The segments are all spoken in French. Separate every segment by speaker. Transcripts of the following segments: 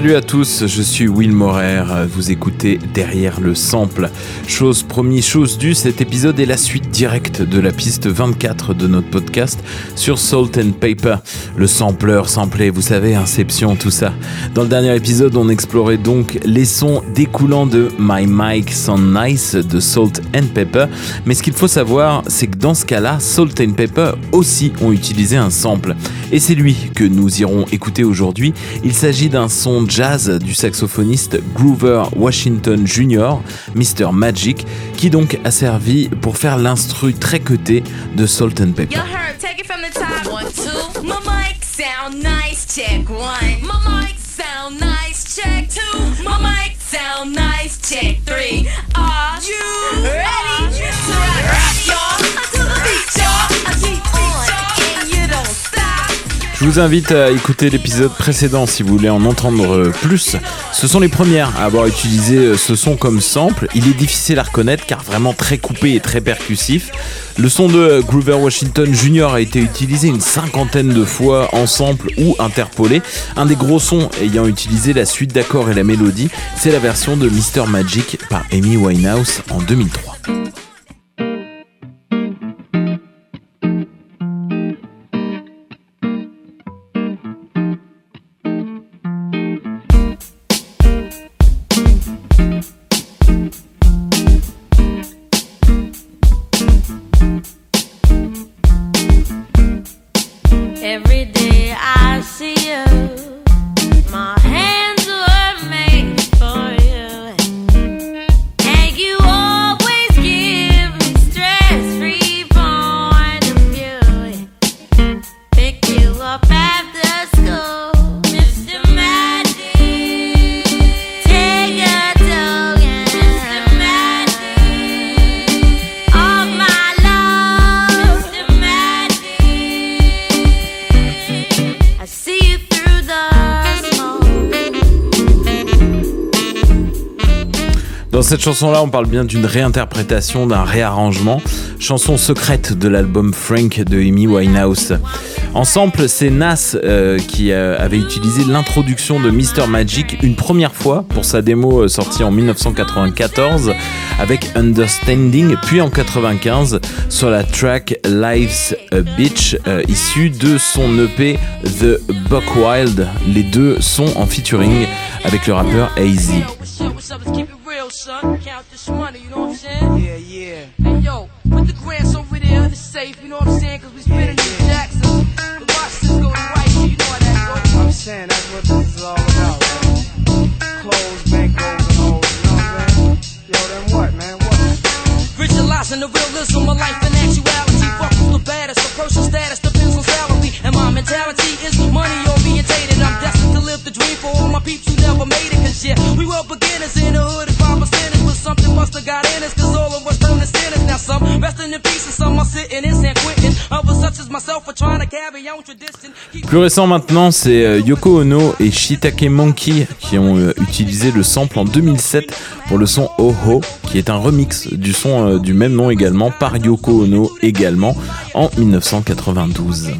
Speaker 1: Salut à tous, je suis Will Morer, vous écoutez Derrière le sample. Chose promis, chose due, cet épisode est la suite directe de la piste 24 de notre podcast sur Salt and Paper. Le sampleur samplé, vous savez, Inception, tout ça. Dans le dernier épisode, on explorait donc les sons découlant de My Mic Sound Nice de Salt and Pepper. Mais ce qu'il faut savoir, c'est que dans ce cas-là, Salt and Pepper aussi ont utilisé un sample. Et c'est lui que nous irons écouter aujourd'hui. Il s'agit d'un son jazz du saxophoniste Groover Washington Jr., Mr. Magic, qui donc a servi pour faire l'instru très cuté de Salt and Pepper. Je vous invite à écouter l'épisode précédent si vous voulez en entendre plus. Ce sont les premières à avoir utilisé ce son comme sample. Il est difficile à reconnaître car vraiment très coupé et très percussif. Le son de Groover Washington Jr. a été utilisé une cinquantaine de fois en sample ou interpolé. Un des gros sons ayant utilisé la suite d'accords et la mélodie, c'est la version de Mr. Magic par Amy Winehouse en 2003. Dans cette chanson-là, on parle bien d'une réinterprétation, d'un réarrangement, chanson secrète de l'album Frank de Amy Winehouse. En c'est Nas euh, qui euh, avait utilisé l'introduction de Mr. Magic une première fois pour sa démo euh, sortie en 1994 avec Understanding, puis en 95 sur la track Life's a Bitch, issue de son EP The Buck Wild. Les deux sont en featuring avec le rappeur AZ. Son. Count this money, you know what I'm saying? Yeah, yeah. Hey, yo, put the grants over there in the safe, you know what I'm saying? Cause we spinning yeah, yeah. Jackson. The watch this go to right, you know how that goes. I'm saying that's what this is all about, man. Clothes, bankrolls, and hoes, you know what I'm saying? Yo, then what, man? What? Visualizing the realism of life Plus récent maintenant, c'est euh, Yoko Ono et Shitake Monkey qui ont euh, utilisé le sample en 2007 pour le son Oho, qui est un remix du son euh, du même nom également par Yoko Ono également en 1992.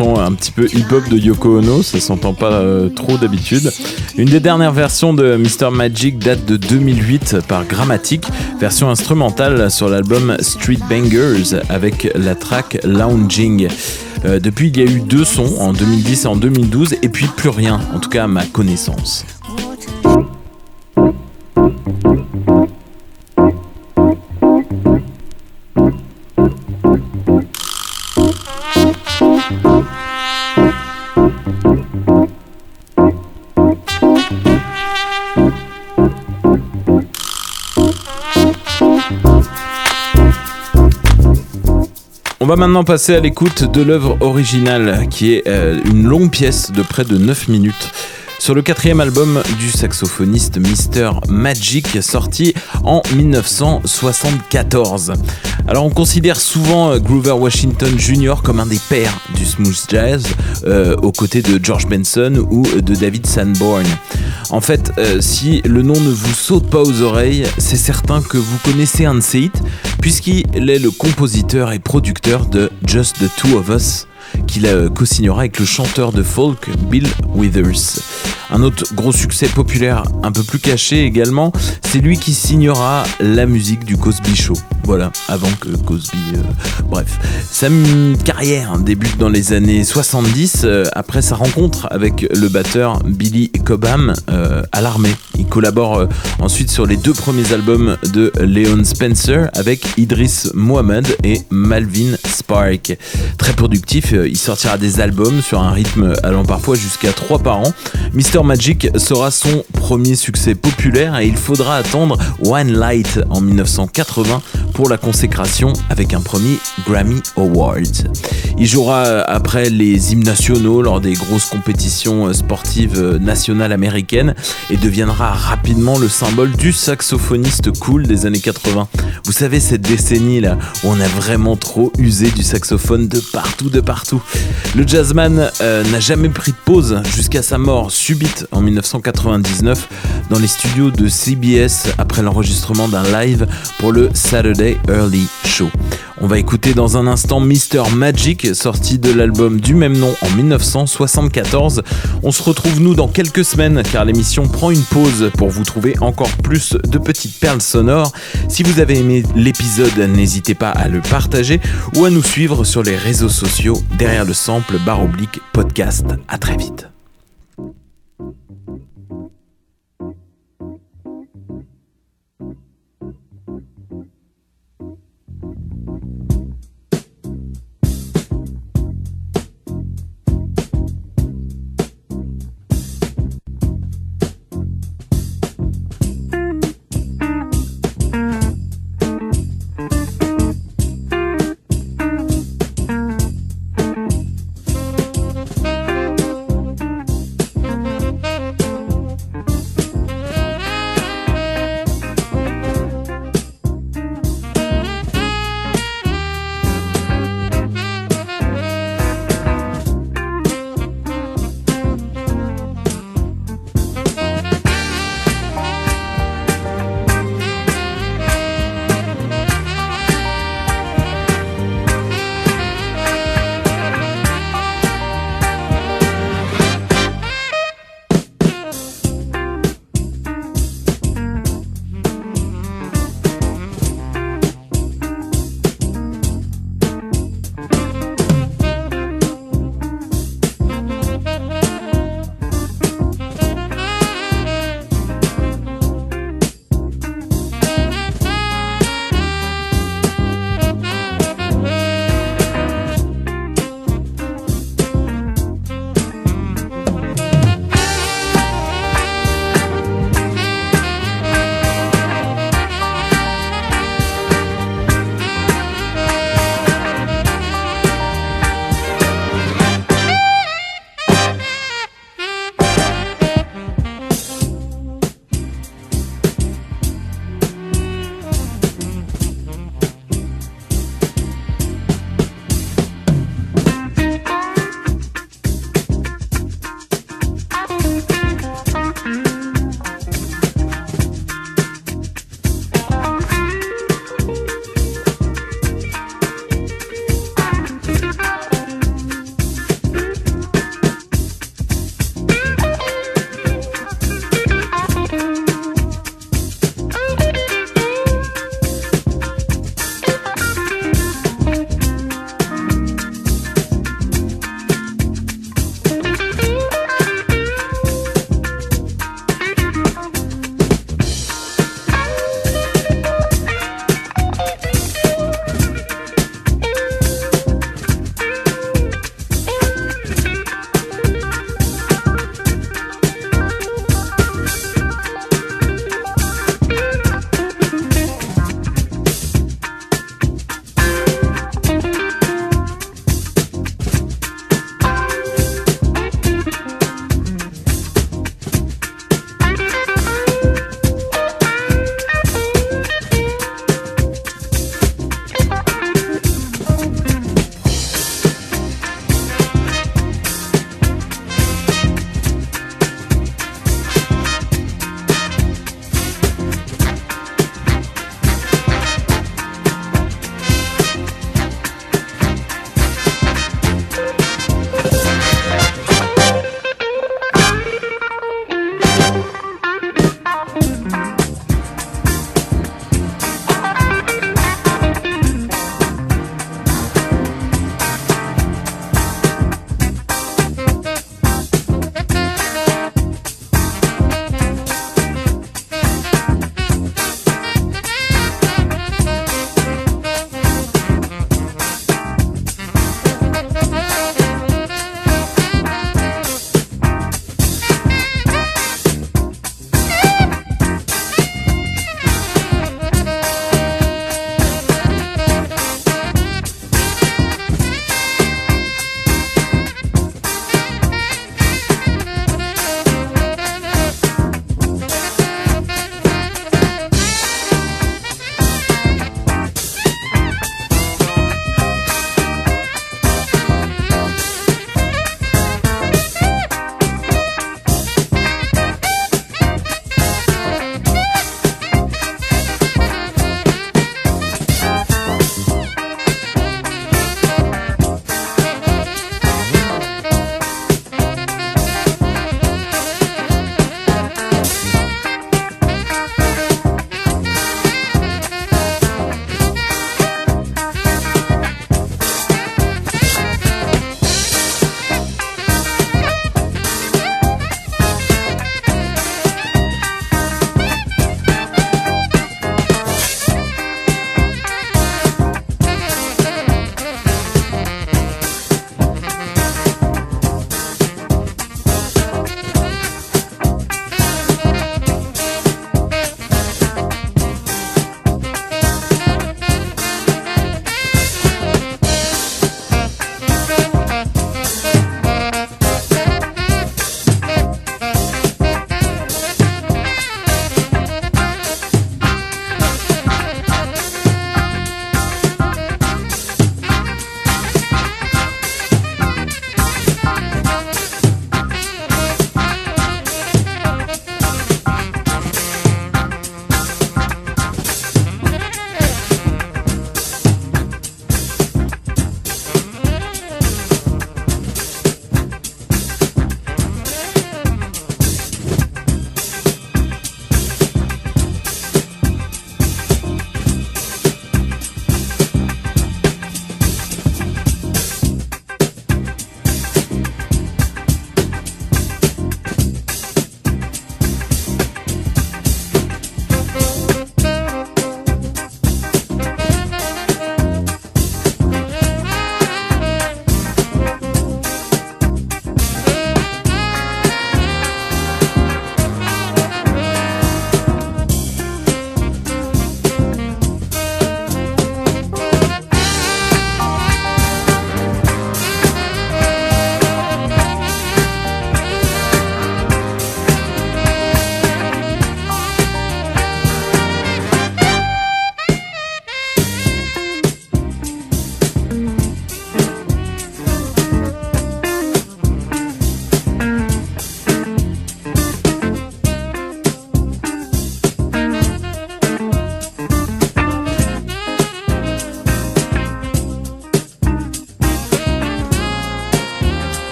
Speaker 1: Un petit peu hip-hop de Yoko Ono, ça s'entend pas euh, trop d'habitude. Une des dernières versions de Mr. Magic date de 2008 par Grammatic, version instrumentale sur l'album Street Bangers avec la track Lounging. Euh, depuis, il y a eu deux sons en 2010 et en 2012, et puis plus rien, en tout cas à ma connaissance. On va maintenant passer à l'écoute de l'œuvre originale, qui est euh, une longue pièce de près de 9 minutes sur le quatrième album du saxophoniste Mr. Magic sorti en 1974. Alors on considère souvent Groover Washington Jr. comme un des pères du smooth jazz euh, aux côtés de George Benson ou de David Sanborn. En fait, euh, si le nom ne vous saute pas aux oreilles, c'est certain que vous connaissez un de puisqu'il est le compositeur et producteur de Just the Two of Us qu'il co-signera avec le chanteur de folk Bill Withers. Un autre gros succès populaire un peu plus caché également, c'est lui qui signera la musique du Cosby Show. Voilà, avant que Cosby... Euh, bref, sa carrière débute dans les années 70 euh, après sa rencontre avec le batteur Billy Cobham euh, à l'armée. Il collabore ensuite sur les deux premiers albums de Leon Spencer avec Idris Mohamed et Malvin Spark. Très productif, il sortira des albums sur un rythme allant parfois jusqu'à 3 par an. Magic sera son premier succès populaire et il faudra attendre One Light en 1980 pour la consécration avec un premier Grammy Award. Il jouera après les hymnes nationaux lors des grosses compétitions sportives nationales américaines et deviendra rapidement le symbole du saxophoniste cool des années 80. Vous savez, cette décennie là où on a vraiment trop usé du saxophone de partout, de partout. Le jazzman euh, n'a jamais pris de pause jusqu'à sa mort subite en 1999 dans les studios de CBS après l'enregistrement d'un live pour le Saturday Early Show. On va écouter dans un instant Mr. Magic, sorti de l'album du même nom en 1974. On se retrouve nous dans quelques semaines car l'émission prend une pause pour vous trouver encore plus de petites perles sonores. Si vous avez aimé l'épisode, n'hésitez pas à le partager ou à nous suivre sur les réseaux sociaux derrière le sample barre oblique podcast. À très vite.